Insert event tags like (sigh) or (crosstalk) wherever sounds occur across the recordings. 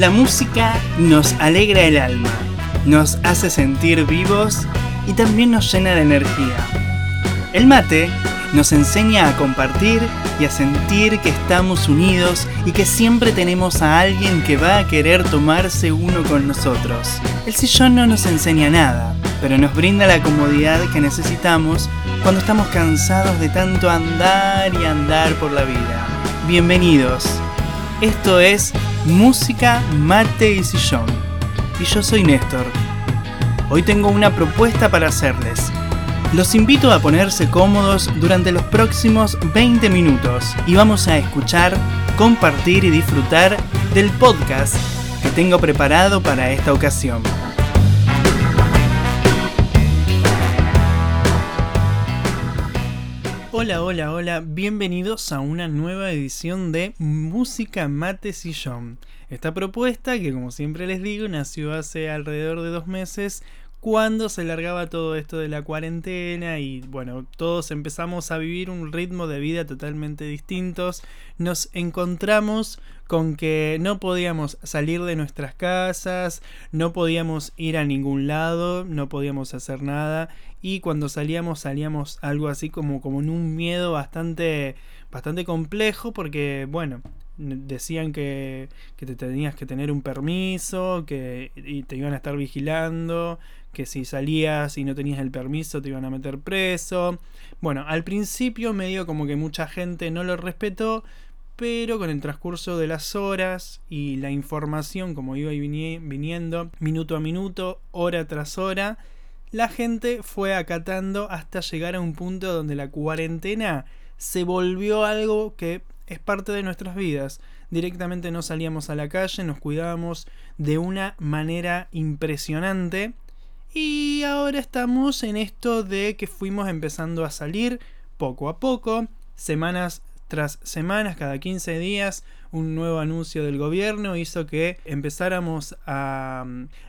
La música nos alegra el alma, nos hace sentir vivos y también nos llena de energía. El mate nos enseña a compartir y a sentir que estamos unidos y que siempre tenemos a alguien que va a querer tomarse uno con nosotros. El sillón no nos enseña nada, pero nos brinda la comodidad que necesitamos cuando estamos cansados de tanto andar y andar por la vida. Bienvenidos. Esto es Música, Mate y Sillón. Y yo soy Néstor. Hoy tengo una propuesta para hacerles. Los invito a ponerse cómodos durante los próximos 20 minutos y vamos a escuchar, compartir y disfrutar del podcast que tengo preparado para esta ocasión. Hola, hola, hola, bienvenidos a una nueva edición de Música Mate Sillón. Esta propuesta, que como siempre les digo, nació hace alrededor de dos meses cuando se largaba todo esto de la cuarentena y bueno, todos empezamos a vivir un ritmo de vida totalmente distintos, nos encontramos con que no podíamos salir de nuestras casas, no podíamos ir a ningún lado, no podíamos hacer nada y cuando salíamos salíamos algo así como, como en un miedo bastante, bastante complejo porque bueno, decían que, que, te tenías que tener un permiso, que y te iban a estar vigilando, que si salías y no tenías el permiso te iban a meter preso. Bueno, al principio medio como que mucha gente no lo respetó, pero con el transcurso de las horas y la información como iba viniendo minuto a minuto, hora tras hora, la gente fue acatando hasta llegar a un punto donde la cuarentena se volvió algo que es parte de nuestras vidas. Directamente no salíamos a la calle, nos cuidábamos de una manera impresionante y ahora estamos en esto de que fuimos empezando a salir poco a poco, semanas tras semanas, cada 15 días, un nuevo anuncio del gobierno hizo que empezáramos a,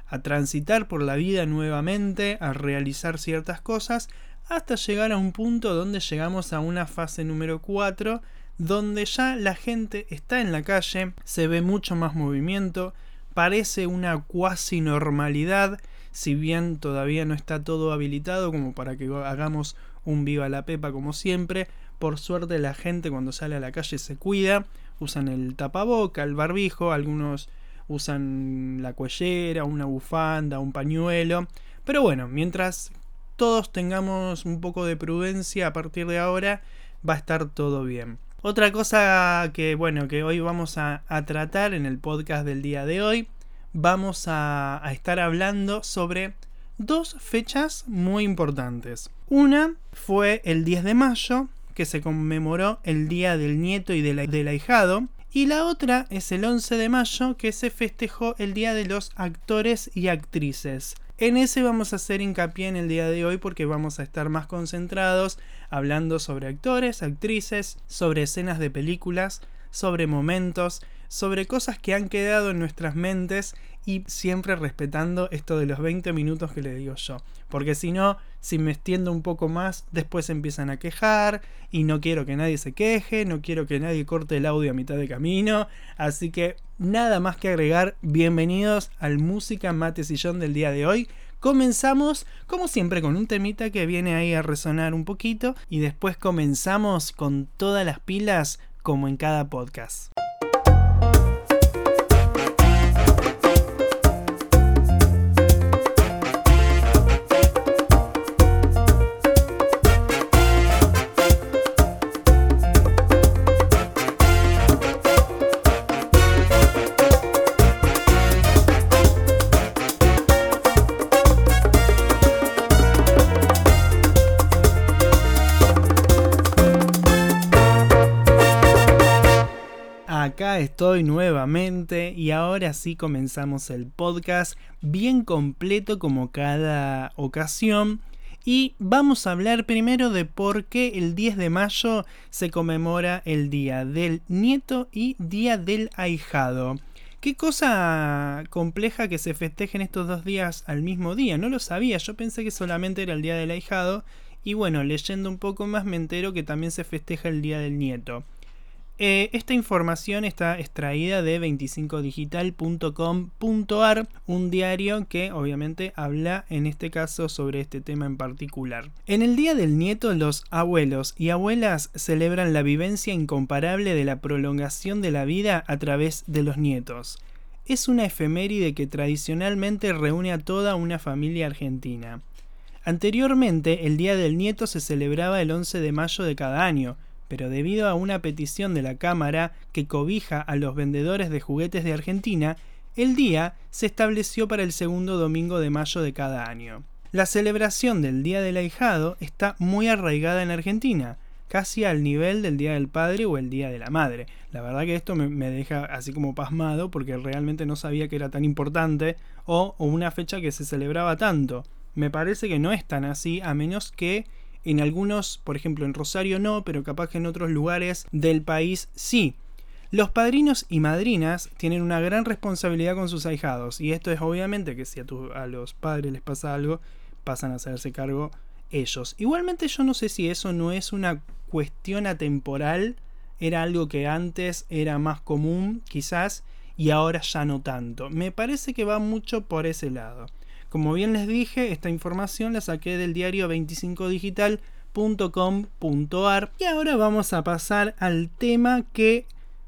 a, transitar por la vida nuevamente, a realizar ciertas cosas, hasta llegar a un punto donde llegamos a una fase número 4, donde ya la gente está en la calle, se ve mucho más movimiento, parece una cuasi normalidad, si bien todavía no está todo habilitado como para que hagamos un viva la pepa como siempre, por suerte la gente cuando sale a la calle se cuida, usan el tapaboca, el barbijo, algunos usan la cuellera, una bufanda, un pañuelo, pero bueno, mientras todos tengamos un poco de prudencia a partir de ahora, va a estar todo bien. Otra cosa que bueno, que hoy vamos a, a tratar en el podcast del día de hoy vamos a, estar hablando sobre dos fechas muy importantes. Una fue el 10 de mayo, que se conmemoró el Día del Nieto y del, ahijado, y la otra es el 11 de mayo, que se festejó el Día de los Actores y Actrices. En ese vamos a hacer hincapié en el día de hoy porque vamos a estar más concentrados hablando sobre actores, actrices, sobre escenas de películas, sobre momentos, sobre cosas que han quedado en nuestras mentes y siempre respetando esto de los 20 minutos que le digo yo. Porque si no, si me extiendo un poco más, después empiezan a quejar y no quiero que nadie se queje, no quiero que nadie corte el audio a mitad de camino. Así que nada más que agregar, bienvenidos al Música Mate Sillón del día de hoy. Comenzamos, como siempre, con un temita que viene ahí a resonar un poquito y después comenzamos con todas las pilas como en cada podcast. Acá estoy nuevamente y ahora sí comenzamos el podcast bien completo como cada ocasión. Y vamos a hablar primero de por qué el 10 de mayo se conmemora el Día del Nieto y Día del Ahijado. Qué cosa compleja que se festejen estos dos días al mismo día. No lo sabía, yo pensé que solamente era el Día del Ahijado. Y bueno, leyendo un poco más me entero que también se festeja el Día del Nieto. Eh, esta información está extraída de 25digital.com.ar, un diario que obviamente habla en este caso sobre este tema en particular. En el Día del Nieto, los abuelos y abuelas celebran la vivencia incomparable de la prolongación de la vida a través de los nietos. Es una efeméride que tradicionalmente reúne a toda una familia argentina. Anteriormente, el Día del Nieto se celebraba el 11 de mayo de cada año, pero debido a una petición de la Cámara que cobija a los vendedores de juguetes de Argentina, el día se estableció para el segundo domingo de mayo de cada año. La celebración del Día del Ahijado está muy arraigada en Argentina, casi al nivel del Día del Padre o el Día de la Madre. La verdad que esto me, deja así como pasmado porque realmente no sabía que era tan importante o, una fecha que se celebraba tanto. Me parece que no es tan así a menos que en algunos, por ejemplo en Rosario no, pero capaz que en otros lugares del país sí. Los padrinos y madrinas tienen una gran responsabilidad con sus ahijados y esto es obviamente que si a, a los padres les pasa algo, pasan a hacerse cargo ellos. Igualmente yo no sé si eso no es una cuestión atemporal, era algo que antes era más común quizás y ahora ya no tanto. Me parece que va mucho por ese lado. Como bien les dije, esta información la saqué del diario 25digital.com.ar y ahora vamos a pasar al tema que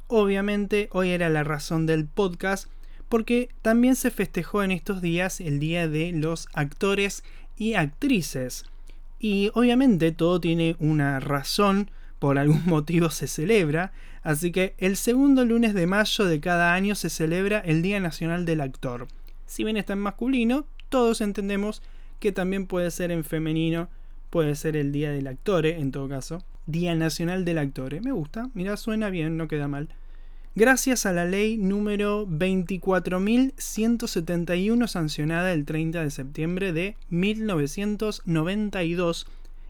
obviamente hoy era la razón del podcast porque también se festejó en estos días el día de los actores y actrices. Y obviamente todo tiene una razón, por algún (laughs) motivo se celebra, así que el segundo lunes de mayo de cada año se celebra el Día Nacional del Actor. Si bien está en masculino, todos entendemos que también puede ser en femenino, puede ser el Día del Actore, en todo caso. Día Nacional del Actore. Me gusta, mira, suena bien, no queda mal. Gracias a la ley número 24.171 sancionada el 30 de septiembre de 1992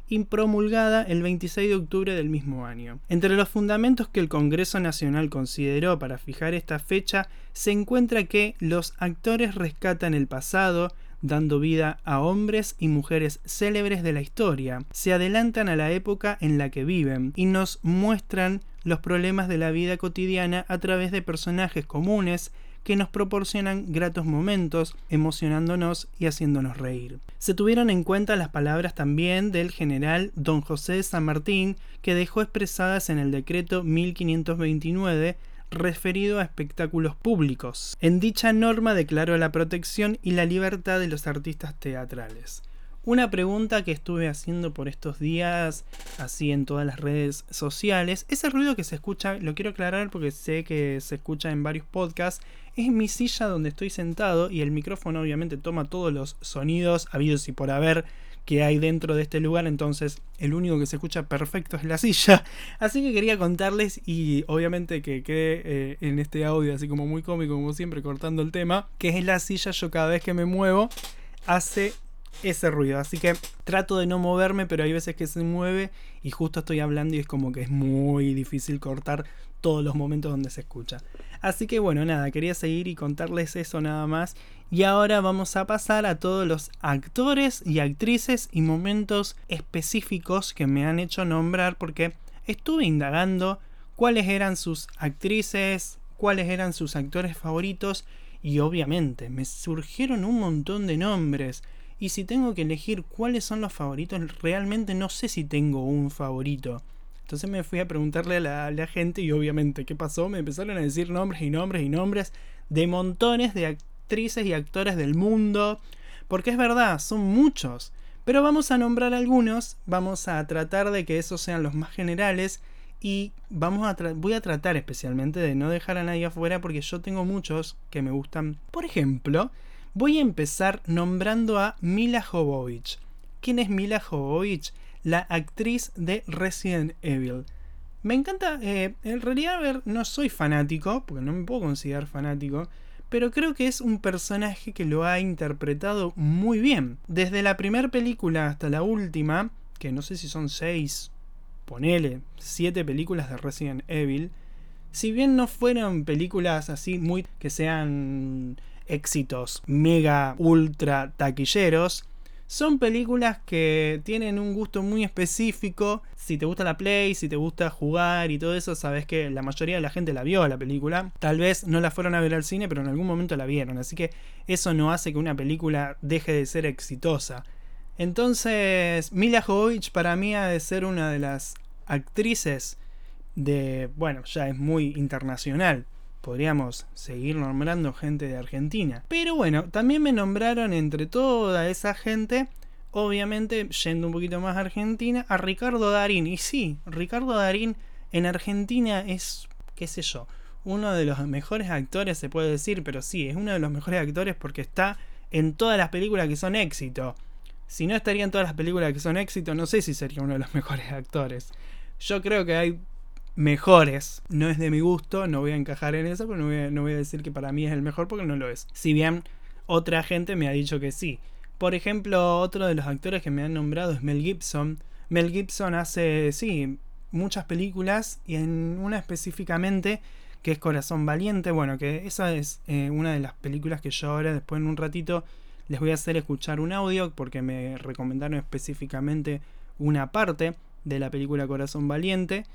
y promulgada el 26 de octubre del mismo año. Entre los fundamentos que el Congreso Nacional consideró para fijar esta fecha se encuentra que los actores rescatan el pasado, dando vida a hombres y mujeres célebres de la historia, se adelantan a la época en la que viven y nos muestran los problemas de la vida cotidiana a través de personajes comunes que nos proporcionan gratos momentos, emocionándonos y haciéndonos reír. Se tuvieron en cuenta las palabras también del general don José San Martín, que dejó expresadas en el decreto 1529 referido a espectáculos públicos. En dicha norma declaró la protección y la libertad de los artistas teatrales. Una pregunta que estuve haciendo por estos días, así en todas las redes sociales, ese ruido que se escucha, lo quiero aclarar porque sé que se escucha en varios podcasts, es mi silla donde estoy sentado y el micrófono obviamente toma todos los sonidos habidos y por haber que hay dentro de este lugar, entonces el único que se escucha perfecto es la silla. (laughs) Así que quería contarles y obviamente que quede eh, en este audio así como muy cómico, como siempre, cortando el tema, que es la silla, yo cada vez que me muevo hace ese ruido. Así que trato de no moverme, pero hay veces que se mueve y justo estoy hablando y es como que es muy difícil cortar todos los momentos donde se escucha. Así que bueno, nada, quería seguir y contarles eso nada más. Y ahora vamos a pasar a todos los actores y actrices y momentos específicos que me han hecho nombrar porque estuve indagando cuáles eran sus actrices, cuáles eran sus actores favoritos y obviamente me surgieron un montón de nombres. Y si tengo que elegir cuáles son los favoritos, realmente no sé si tengo un favorito. Entonces me fui a preguntarle a la, gente y obviamente, ¿qué pasó? Me empezaron a decir nombres y nombres y nombres de montones de actrices y actores del mundo. Porque es verdad, son muchos. Pero vamos a nombrar algunos, vamos a tratar de que esos sean los más generales y vamos a voy a tratar especialmente de no dejar a nadie afuera porque yo tengo muchos que me gustan. Por ejemplo, Voy a empezar nombrando a Mila Jovovich. ¿Quién es Mila Jovovich? La actriz de Resident Evil. Me encanta, eh, en realidad, a ver, no soy fanático, porque no me puedo considerar fanático, pero creo que es un personaje que lo ha interpretado muy bien. Desde la primera película hasta la última, que no sé si son seis, ponele, siete películas de Resident Evil, si bien no fueron películas así muy que sean éxitos mega ultra taquilleros, Son películas que tienen un gusto muy específico. Si te gusta la play, si te gusta jugar y todo eso, sabes que la mayoría de la gente la vio la película. Tal vez no la fueron a ver al cine, pero en algún momento la vieron. Así que eso no hace que una película deje de ser exitosa. Entonces, Mila Jovovich para mí ha de ser una de las actrices de, bueno, ya es muy internacional. Podríamos seguir nombrando gente de Argentina. Pero bueno, también me nombraron entre toda esa gente, obviamente yendo un poquito más a Argentina, a Ricardo Darín. Y sí, Ricardo Darín en Argentina es, qué sé yo, uno de los mejores actores, se puede decir, pero sí, es uno de los mejores actores porque está en todas las películas que son éxito. Si no estaría en todas las películas que son éxito, no sé si sería uno de los (laughs) mejores actores. Yo creo que hay mejores. No es de mi gusto, no voy a encajar en eso, pero no voy a, decir que para mí es el mejor porque no lo es. Si bien otra gente me ha dicho que sí. Por ejemplo, otro de los actores que me han nombrado es Mel Gibson. Mel Gibson hace, sí, muchas películas y en una específicamente que es Corazón Valiente. Bueno, que esa es eh, una de las películas que yo ahora, después en un ratito, les voy a hacer escuchar un audio porque me recomendaron específicamente una parte de la película Corazón Valiente.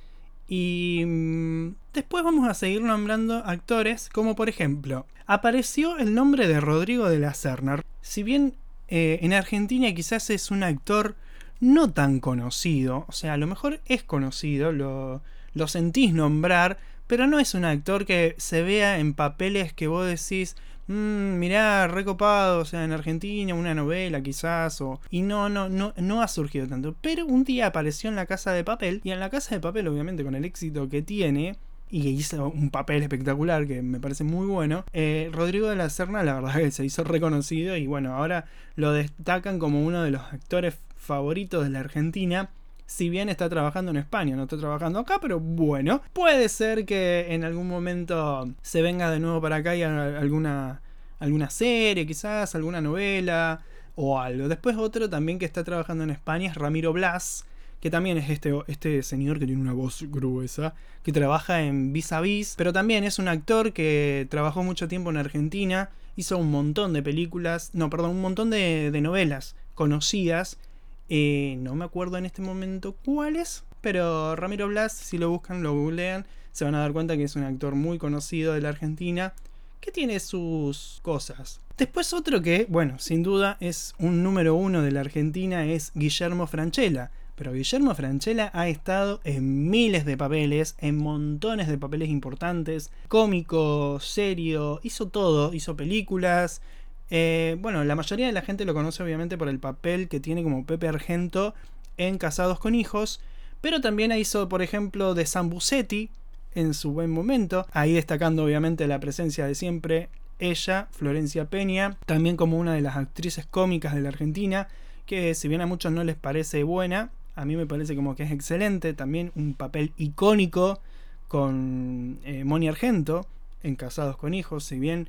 Y mm, después vamos a seguir nombrando actores, como por ejemplo, apareció el nombre de Rodrigo de la Serna. Si bien eh, en Argentina quizás es un actor no tan conocido, o sea, a lo mejor es conocido, lo, lo sentís nombrar, pero no es un actor que se vea en papeles que vos decís, mmm, mirá, recopado, o sea, en Argentina, una novela quizás, o... Y no, no, no, no ha surgido tanto. Pero un día apareció en la Casa de Papel, y en la Casa de Papel, obviamente, con el éxito que tiene, y que hizo un papel espectacular que me parece muy bueno. Eh, Rodrigo de la Serna, la verdad que se hizo reconocido y bueno, ahora lo destacan como uno de los actores favoritos de la Argentina. Si bien está trabajando en España, no está trabajando acá, pero bueno, puede ser que en algún momento se venga de nuevo para acá y haga alguna, alguna serie, quizás, alguna novela o algo. Después otro también que está trabajando en España es Ramiro Blas, que también es este, este señor que tiene una voz gruesa, que trabaja en Vis a Vis, pero también es un actor que trabajó mucho tiempo en Argentina, hizo un montón de películas, no, perdón, un montón de, de novelas conocidas eh, no me acuerdo en este momento cuáles, pero Ramiro Blas, si lo buscan, lo googlean, se van a dar cuenta que es un actor muy conocido de la Argentina, que tiene sus cosas. Después otro que, bueno, sin duda es un número uno de la Argentina es Guillermo Franchella. Pero Guillermo Franchella ha estado en miles de papeles, en montones de papeles importantes, cómico, serio, hizo todo, hizo películas, eh, bueno, la mayoría de la gente lo conoce obviamente por el papel que tiene como Pepe Argento en Casados con Hijos, pero también hizo, por ejemplo, de San Busetti en su buen momento, ahí destacando obviamente la presencia de siempre ella, Florencia Peña, también como una de las actrices cómicas de la Argentina, que si bien a muchos no les parece buena, a mí me parece como que es excelente, también un papel icónico con eh, Moni Argento en Casados con Hijos, si bien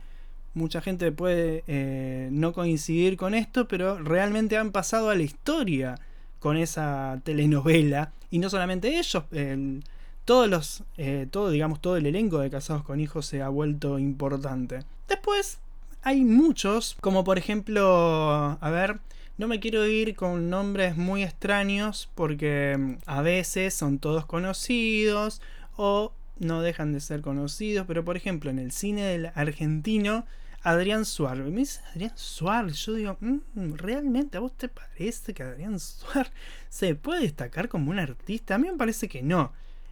mucha gente puede eh, no coincidir con esto, pero realmente han pasado a la historia con esa telenovela. Y no solamente ellos, todos los, eh, todo, digamos, todo el elenco de Casados con Hijos se ha vuelto importante. Después hay muchos, como por ejemplo, a ver, no me quiero ir con nombres muy extraños porque mm, a veces son todos conocidos o no dejan de ser conocidos, pero por ejemplo en el cine del argentino, Adrián Suárez. Me dice Adrián Suárez, yo digo, mm, ¿realmente a vos te parece que Adrián Suárez (laughs) se puede destacar como un artista? A mí me parece que no.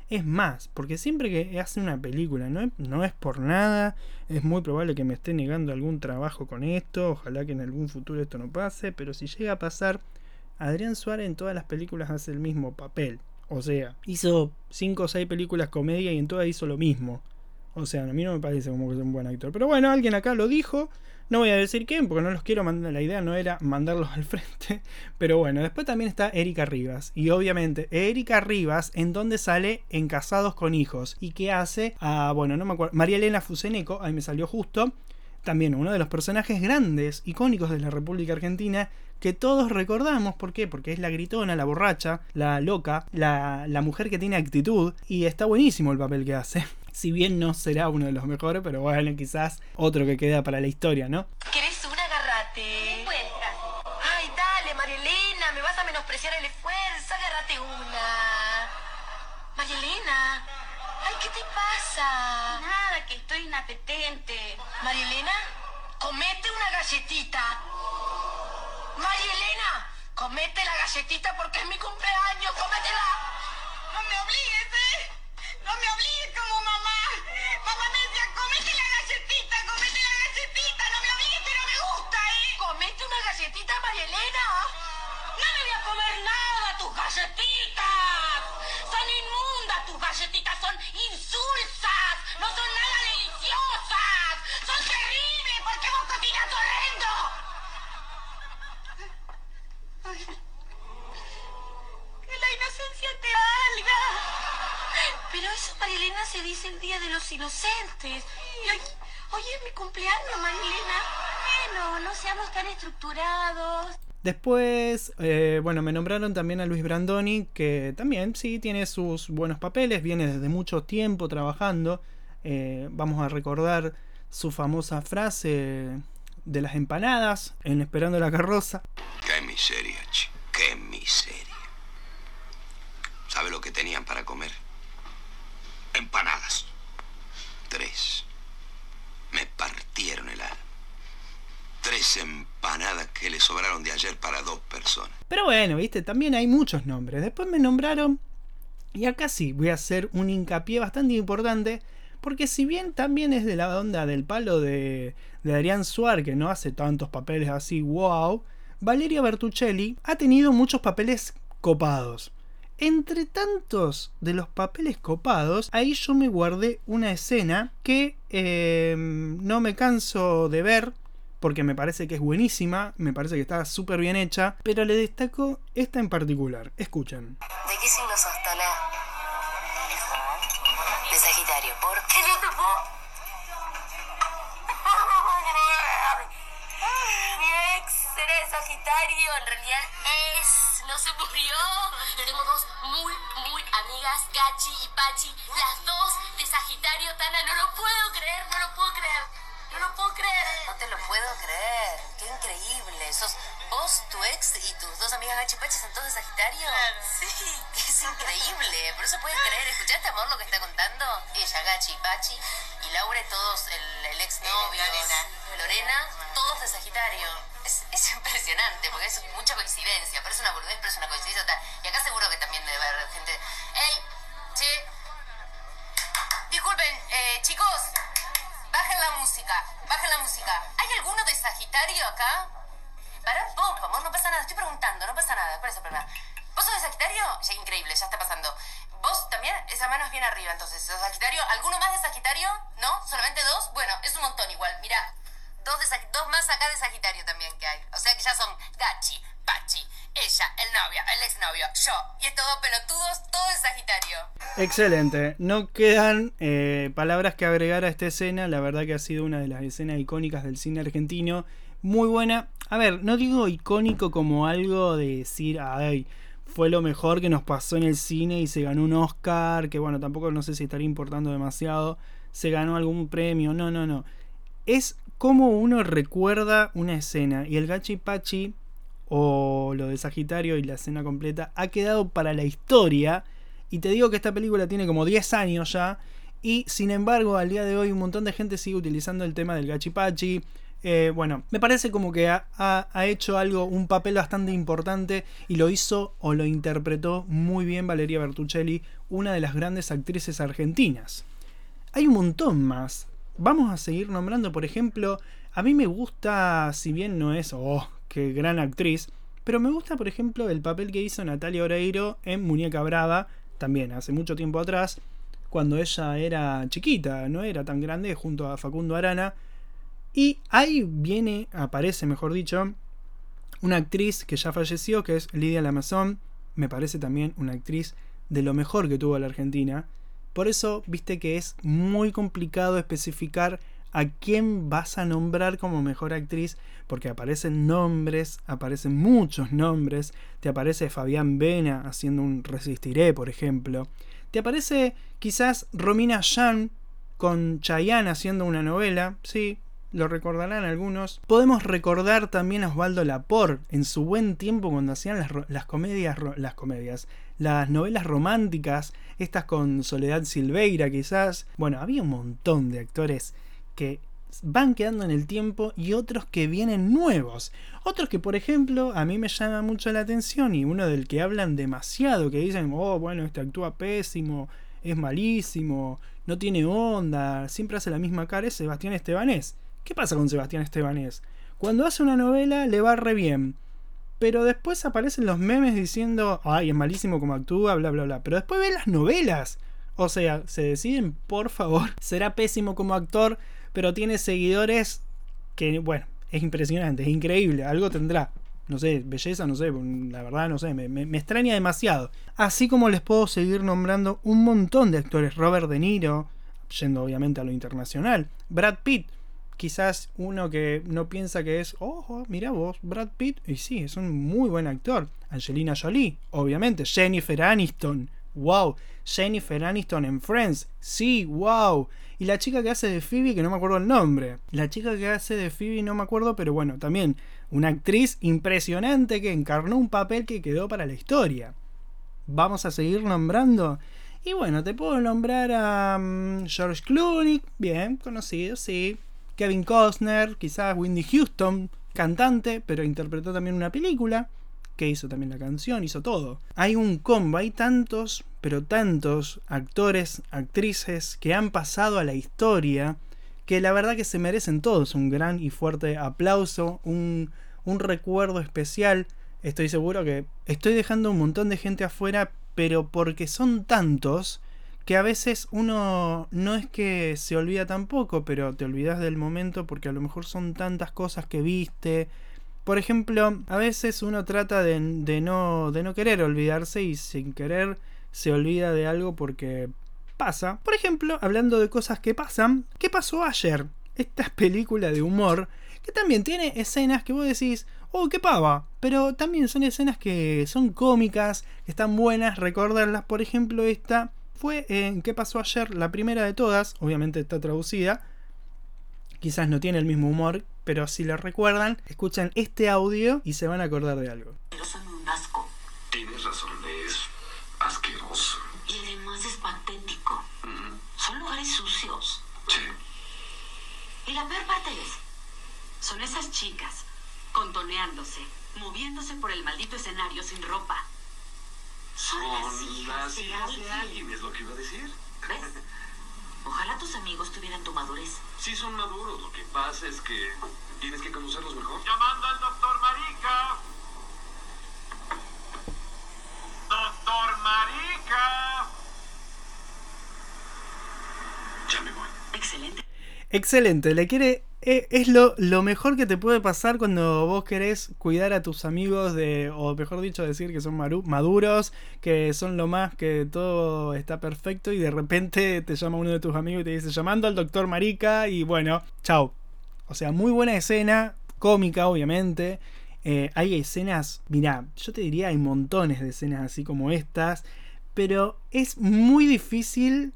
Es más, porque siempre que hace una película, no no es por nada, es muy probable que me esté negando algún trabajo con esto, ojalá que en algún futuro esto no pase, pero si llega a pasar, Adrián Suárez en todas las películas hace el mismo papel. O sea, hizo 5 o 6 películas comedia y en todas hizo lo mismo. O sea, a mí no me parece como que es un buen actor. Pero bueno, alguien acá lo dijo. No voy a decir quién, porque no los quiero mandar. La idea no era mandarlos (laughs) al frente. Pero bueno, después también está Erika Rivas. Y obviamente, Erika Rivas, en donde sale en Casados con Hijos. Y que hace a, bueno, no me acuerdo, María Elena Fuseneco, ahí me salió justo. También uno de los personajes grandes, icónicos de la República Argentina, que todos recordamos. ¿Por qué? Porque es la gritona, la borracha, la loca, la, la mujer que tiene actitud. Y está buenísimo el papel que hace. Si bien no será uno de los mejores, pero bueno, quizás otro que queda para la historia, ¿no? ¿Querés una? Agarrate. Ay, dale, Marielena, me vas a menospreciar el esfuerzo. Agarrate una. Marielena. Ay, ¿qué te pasa? Nada, que estoy inapetente. Marielena, comete una galletita. Marielena, comete la galletita porque es mi cumpleaños. ¡Cométela! Después, eh, bueno, me nombraron también a Luis Brandoni, que también sí tiene sus buenos papeles, viene desde mucho tiempo trabajando. Eh, vamos a recordar su famosa frase de las empanadas en Esperando la carroza. Qué miseria, che. Qué miseria. ¿Sabe lo que tenían para comer? Empanadas. Tres. Me partieron el alma. Tres empanadas que le sobraron de ayer para dos personas. Pero bueno, viste, también hay muchos nombres. Después me nombraron, y acá sí voy a hacer un hincapié bastante importante, porque si bien también es de la onda del palo de, Adrián Suar, que no hace tantos papeles así, wow, Valeria Bertuccelli ha tenido muchos papeles copados. Entre tantos de los papeles copados, ahí yo me guardé una escena que eh, no me canso de ver, porque me parece que es buenísima, me parece que está súper bien hecha, pero le destaco esta en particular. Escuchen. ¿De qué signo sos, Tana? De Sagitario. ¿Por qué no te (laughs) puedo? Mi ex era de Sagitario, en realidad es, no se murió. Tengo dos muy, muy amigas, Gachi y Pachi, las dos de Sagitario, Tana, no lo puedo creer, no lo puedo creer. No lo puedo creer. No te lo puedo creer. Qué increíble. Sos vos, tu ex y tus dos amigas Gachi y Pachi son todos de Sagitario. Sí. (laughs) Es increíble. Pero se puede creer. ¿Escuchaste, amor, lo que está contando? Ella, Gachi y Pachi. Y Laura y todos, el, el exnovio. Lorena. Lorena, todos de Sagitario. Es, es impresionante porque es mucha coincidencia. Parece una boludez, pero es una coincidencia. Y acá seguro que también debe haber gente. ¡Ey! Che. Disculpen, eh, chicos. Bajen la música, bajen la música. ¿Hay alguno de Sagitario acá? Para un poco, amor, no pasa nada. Estoy preguntando, no pasa nada. ¿Cuál es el problema? ¿Vos sos de Sagitario? Ya, increíble, ya está pasando. ¿Vos también? Esa mano es bien arriba, entonces. ¿Sos Sagitario? ¿Alguno más de Sagitario? ¿No? ¿Solamente dos? Bueno, es un montón igual. Mira, dos, de dos más acá de Sagitario también que hay. O sea que ya son Gachi, Pachi, ella, el novio, el exnovio, yo. Y estos dos pelotudos, todo de Sagitario. Excelente. No quedan eh, palabras que agregar a esta escena. La verdad que ha sido una de las escenas icónicas del cine argentino. Muy buena. A ver, no digo icónico como algo de decir, ay, fue lo mejor que nos pasó en el cine y se ganó un Oscar, que bueno, tampoco no sé si estaría importando demasiado. Se ganó algún premio. No, no, no. Es como uno recuerda una escena. Y el Gachi Pachi o lo de Sagitario y la escena completa ha quedado para la historia. Y te digo que esta película tiene como 10 años ya. Y sin embargo, al día de hoy un montón de gente sigue utilizando el tema del gachipachi. Eh, bueno, me parece como que ha, ha- hecho algo, un papel bastante importante y lo hizo o lo interpretó muy bien Valeria Bertuccelli, una de las grandes actrices argentinas. Hay un montón más. Vamos a seguir nombrando, por ejemplo, a mí me gusta, si bien no es, oh, qué gran actriz, pero me gusta, por ejemplo, el papel que hizo Natalia Oreiro en Muñeca Brava, también hace mucho tiempo atrás, cuando ella era chiquita, no era tan grande, junto a Facundo Arana. Y ahí viene, aparece, mejor dicho, una actriz que ya falleció, que es Lidia Lamazón. Me parece también una actriz de lo mejor que tuvo la Argentina. Por eso, viste que es muy complicado especificar a quién vas a nombrar como mejor actriz, porque aparecen nombres, aparecen muchos nombres. Te aparece Fabián Vena haciendo un Resistiré, por ejemplo. Te aparece quizás Romina Yan con Chayanne haciendo una novela, sí, lo recordarán algunos. Podemos recordar también a Osvaldo Lapor en su buen tiempo cuando hacían las, comedias, las comedias, las novelas románticas, estas con Soledad Silveira quizás. Bueno, había un montón de actores que van quedando en el tiempo y otros que vienen nuevos. Otros que, por ejemplo, a mí me llama mucho la atención y uno del que hablan demasiado, que dicen, oh, bueno, este actúa pésimo, es malísimo, no tiene onda, siempre hace la misma cara, es Sebastián Estebanés. ¿Qué pasa con Sebastián Estebanés? Cuando hace una novela le va re bien. Pero después aparecen los memes diciendo, ay, es malísimo como actúa, bla, bla, bla. Pero después ven las novelas. O sea, se deciden, por favor, será pésimo como actor, pero tiene seguidores que, bueno, es impresionante, es increíble, algo tendrá. No sé, belleza, no sé, la verdad no sé, me, me, extraña demasiado. Así como les puedo seguir nombrando un montón de actores, Robert De Niro, yendo obviamente a lo internacional, Brad Pitt, quizás uno que no piensa que es, ojo, mira vos, Brad Pitt, y sí, es un muy buen actor. Angelina Jolie, obviamente, Jennifer Aniston, wow, Jennifer Aniston en Friends, sí, wow. Y la chica que hace de Phoebe, que no me acuerdo el nombre. La chica que hace de Phoebe no me acuerdo, pero bueno, también una actriz impresionante que encarnó un papel que quedó para la historia. Vamos a seguir nombrando. Y bueno, te puedo nombrar a mm, George Clooney, bien, conocido, sí. Kevin Costner, quizás Wendy Houston, cantante, pero interpretó también una película que hizo también la canción, hizo todo. Hay un combo, hay tantos, pero tantos actores, actrices que han pasado a la historia que la verdad que se merecen todos un gran y fuerte aplauso, un, un recuerdo especial. Estoy seguro que estoy dejando un montón de gente afuera, pero porque son tantos que a veces uno no es que se olvida tampoco, pero te olvidas del momento porque a lo mejor son tantas cosas que viste, por ejemplo, a veces uno trata de, no, de no querer olvidarse y sin querer se olvida de algo porque pasa. Por ejemplo, hablando de cosas que pasan, ¿qué pasó ayer? Esta (laughs) película de humor que también tiene escenas que vos decís, oh, qué pava, pero también son escenas que son cómicas, que están buenas, recordarlas. Por ejemplo, esta fue en ¿Qué pasó ayer? La primera de todas, obviamente está traducida. Quizás no tiene el mismo humor pero si lo recuerdan, escuchan este audio y se van a acordar de algo. Pero son un asco. Tienes razón, es asqueroso. Y además es patético. Son lugares sucios. Sí. Y la peor parte es, son esas chicas contoneándose, moviéndose por el maldito escenario sin ropa. Son, las hijas, de, alguien. es lo que iba a decir. ¿Ves? (laughs) Ojalá tus amigos tuvieran tu madurez. Sí son maduros, lo que pasa es que tienes que conocerlos mejor. Llamando al doctor Marica. Doctor Marica. Ya me voy. Excelente. Excelente, le quiere es lo, lo, mejor que te puede pasar cuando vos querés cuidar a tus amigos de, o mejor dicho, decir que son maduros, que son lo más, que todo está perfecto y de repente te llama uno de tus amigos y te dice llamando al doctor Marica y bueno, chao. O sea, muy buena escena, cómica obviamente. Eh, hay escenas, mira, yo te diría hay montones de escenas así como estas, pero es muy difícil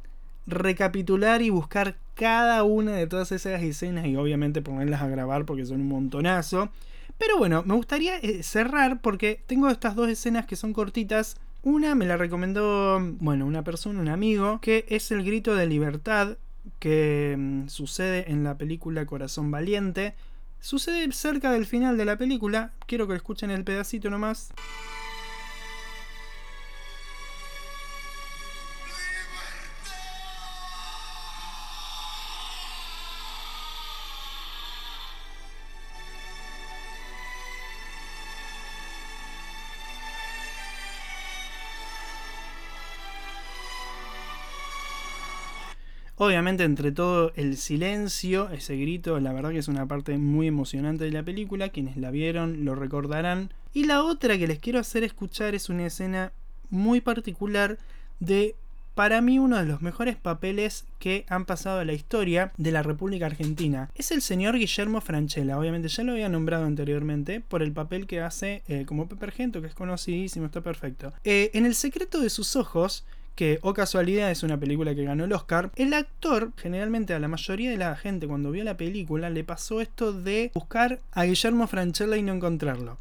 recapitular y buscar cada una de todas esas escenas y obviamente ponerlas a grabar porque son un montonazo. Pero bueno, me gustaría eh, cerrar porque tengo estas dos escenas que son cortitas. Una me la recomendó, bueno, una persona, un amigo, que es el grito de libertad que mm, sucede en la película Corazón Valiente. Sucede cerca del final de la película. Quiero que escuchen el pedacito nomás. Obviamente entre todo el silencio, ese grito, la verdad que es una parte muy emocionante de la película, quienes la vieron lo recordarán. Y la otra que les quiero hacer escuchar es una escena muy particular de para mí uno de los mejores papeles que han pasado a la historia de la República Argentina. Es el señor Guillermo Franchella, obviamente ya lo había nombrado anteriormente por el papel que hace eh, como Pepe que es conocidísimo, está perfecto. Eh, en El secreto de sus ojos, que, o casualidad, es una película que ganó el Oscar. El actor, generalmente a la mayoría de la gente cuando vio la película, le pasó esto de buscar a Guillermo Franchella y no encontrarlo.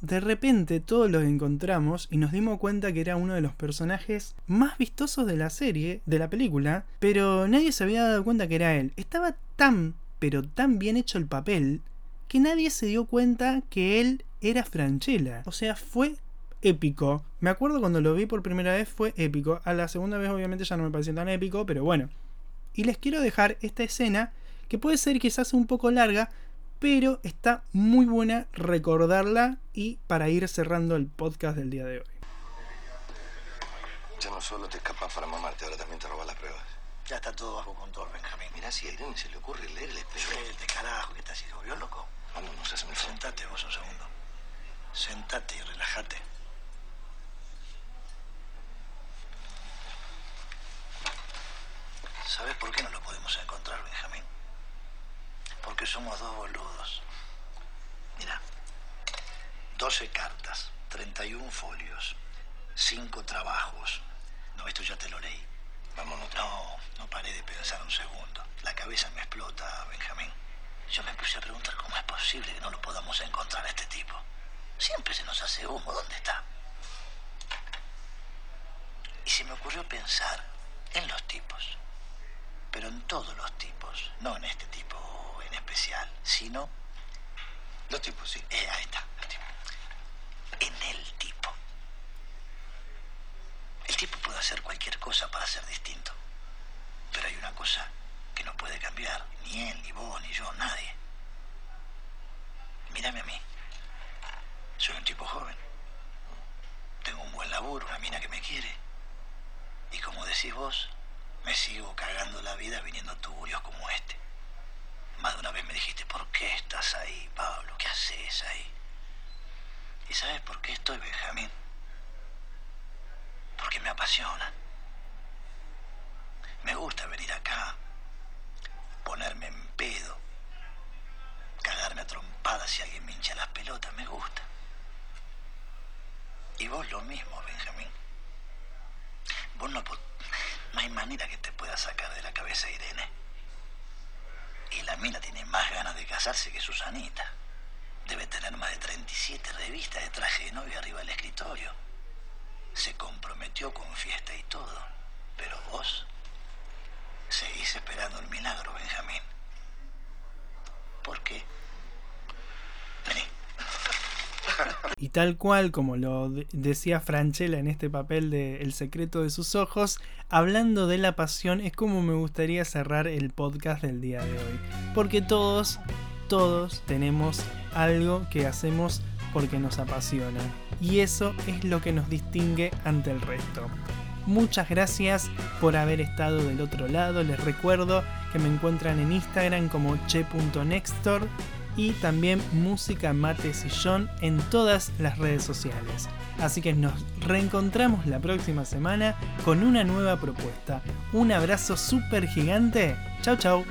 De repente todos lo encontramos y nos dimos cuenta que era uno de los personajes más vistosos de la serie, de la película, pero nadie se había dado cuenta que era él. Estaba tan, pero tan bien hecho el papel, que nadie se dio cuenta que él era Franchella. O sea, fue épico. Me acuerdo cuando lo vi por primera vez fue épico. A la segunda vez obviamente ya no me pareció tan épico, pero bueno. Y les quiero dejar esta escena que puede ser quizás un poco larga, pero está muy buena recordarla y para ir cerrando el podcast del día de hoy. Ya no solo te escapas para mamarte, ahora también te robas las pruebas. Ya está todo bajo control, Benjamín. Mirá si a Irene se le ocurre leer el espejo. de carajo, ¿qué estás haciendo? ¿Vio loco? Vámonos, hazme el. Sentate vos un segundo. Sentate y relájate. ¿Sabes por qué no lo podemos encontrar, Benjamín? Porque somos dos boludos. Mira, 12 cartas, 31 folios, 5 trabajos. No, esto ya te lo leí. Vámonos. No, no paré de pensar un segundo. La cabeza me explota, Benjamín. Yo me puse a preguntar cómo es posible que no lo podamos encontrar a este tipo. Siempre se nos hace humo. ¿Dónde está? Y se me ocurrió pensar en los tipos. Pero en todos los tipos. No en este tipo en especial, sino... Los tipos, sí. Eh, ahí está. En el tipo. El tipo puede hacer cualquier cosa para ser distinto. Pero hay una cosa que no puede cambiar. Ni él, ni vos, ni yo, nadie. Mírame a mí. Soy un tipo joven. Tengo un buen laburo, una mina que me quiere. Y como decís vos, me sigo cagando la vida viniendo a tuburios como este. Más de una vez me dijiste, ¿por qué estás ahí, Pablo? ¿Qué haces ahí? ¿Y sabes por qué estoy, Benjamín? Porque me apasiona. Me gusta venir acá, ponerme en pedo, cagarme a trompadas si alguien me hincha las pelotas, me gusta. Y vos lo mismo, Benjamín. Vos no, po- no hay manera que te pueda sacar de la cabeza Irene. Y la mina tiene más ganas de casarse que Susanita. Debe tener más de 37 revistas de traje de novia arriba del escritorio. Se comprometió con fiesta y todo. Pero vos seguís esperando el milagro, Benjamín. ¿Por qué? (laughs) Y tal cual como lo de- decía Franchella en este papel de El secreto de sus ojos, hablando de la pasión es como me gustaría cerrar el podcast del día de hoy. Porque todos, todos tenemos algo que hacemos porque nos apasiona. Y eso es lo que nos distingue ante el resto. Muchas gracias por haber estado del otro lado. Les recuerdo que me encuentran en Instagram como che.nextor y también Música Mate Sillón en todas las redes sociales. Así que nos reencontramos la próxima semana con una nueva propuesta. Un abrazo súper gigante. Chau chau.